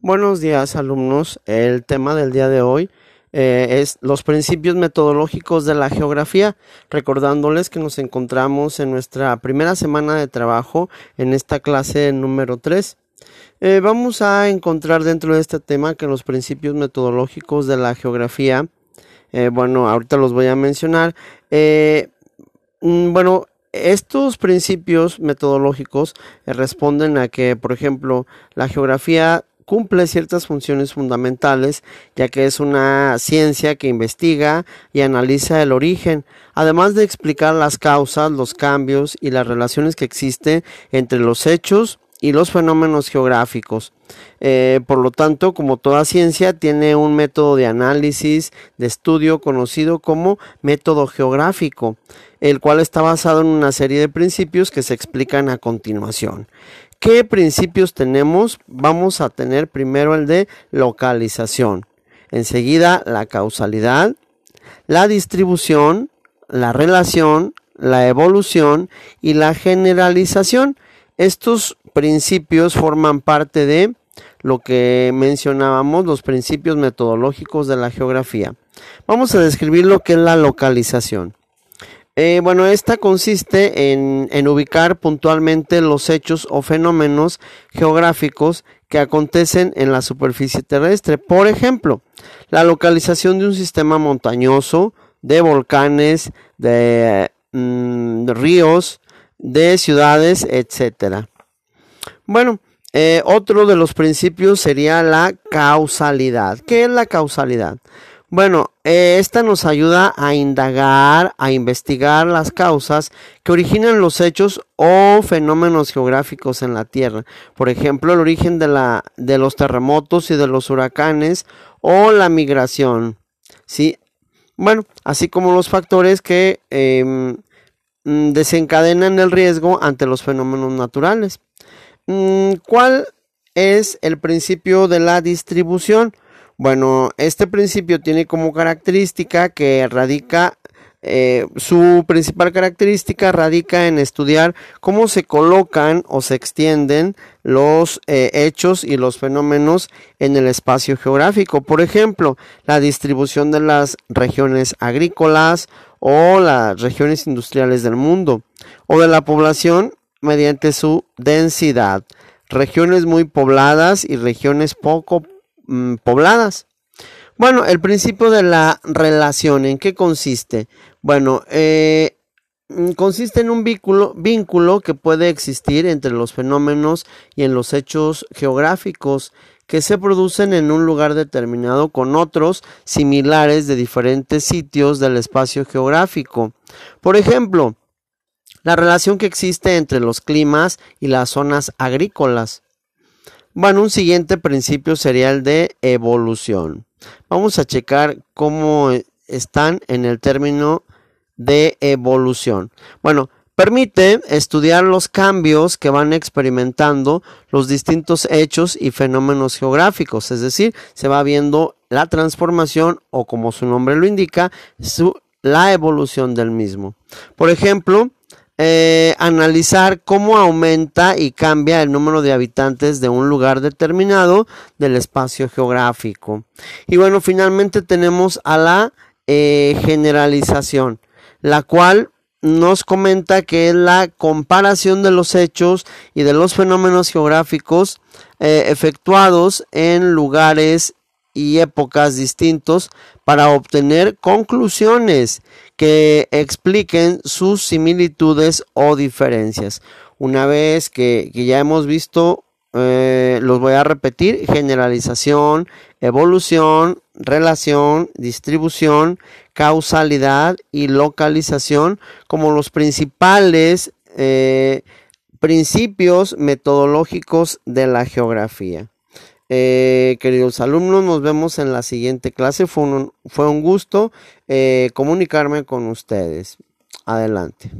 Buenos días alumnos. El tema del día de hoy eh, es los principios metodológicos de la geografía, recordándoles que nos encontramos en nuestra primera semana de trabajo en esta clase número 3. Eh, vamos a encontrar dentro de este tema que los principios metodológicos de la geografía, eh, bueno, ahorita los voy a mencionar. Mm, bueno, estos principios metodológicos responden a que, por ejemplo, la geografía cumple ciertas funciones fundamentales, ya que es una ciencia que investiga y analiza el origen, además de explicar las causas, los cambios y las relaciones que existen entre los hechos y los fenómenos geográficos. Eh, por lo tanto, como toda ciencia, tiene un método de análisis, de estudio conocido como método geográfico, el cual está basado en una serie de principios que se explican a continuación. ¿Qué principios tenemos? Vamos a tener primero el de localización, enseguida la causalidad, la distribución, la relación, la evolución y la generalización. Estos principios forman parte de lo que mencionábamos, los principios metodológicos de la geografía. Vamos a describir lo que es la localización. Eh, bueno, esta consiste en, ubicar puntualmente los hechos o fenómenos geográficos que acontecen en la superficie terrestre. Por ejemplo, la localización de un sistema montañoso, de volcanes, de, mm, ríos, de ciudades, etc. Bueno, eh, otro de los principios sería la causalidad. ¿Qué es la causalidad? Bueno, eh, esta nos ayuda a indagar, a investigar las causas que originan los hechos o fenómenos geográficos en la Tierra. Por ejemplo, el origen de, la, de los terremotos y de los huracanes o la migración. ¿sí? Bueno, así como los factores que em, mm, desencadenan el riesgo ante los fenómenos naturales. Mm, ¿Cuál es el principio de la distribución? Bueno, este principio tiene como característica que radica, eh, su principal característica radica en estudiar cómo se colocan o se extienden los eh, hechos y los fenómenos en el espacio geográfico. Por ejemplo, la distribución de las regiones agrícolas o las regiones industriales del mundo o de la población mediante su densidad. Regiones muy pobladas y regiones poco Mm, pobladas. Bueno, el principio de la relación, ¿en qué consiste? Bueno, eh, mm, consiste en un vínculo, vínculo que puede existir entre los fenómenos y en los hechos geográficos que se producen en un lugar determinado con otros similares de diferentes sitios del espacio geográfico. Por ejemplo, la relación que existe entre los climas y las zonas agrícolas. Bueno, un siguiente principio sería el de evolución. Vamos a checar cómo están en el término de evolución. Bueno, permite estudiar los cambios que van experimentando los distintos hechos y fenómenos geográficos, es decir, se va viendo la transformación o como su nombre lo indica, la evolución del mismo. Por ejemplo, eh, analizar cómo aumenta y cambia el número de habitantes de un lugar determinado del espacio geográfico. Y bueno, finalmente tenemos a la eh, generalización, la cual nos comenta que es la comparación de los hechos y de los fenómenos geográficos eh, efectuados en lugares y épocas distintos para obtener conclusiones que expliquen sus similitudes o diferencias. Una vez que, ya hemos visto, eh, los voy a repetir, generalización, evolución, relación, distribución, causalidad y localización como los principales eh, principios metodológicos de la geografía. Eh, queridos alumnos, nos vemos en la siguiente clase. Fue un, fue un gusto eh, comunicarme con ustedes. Adelante.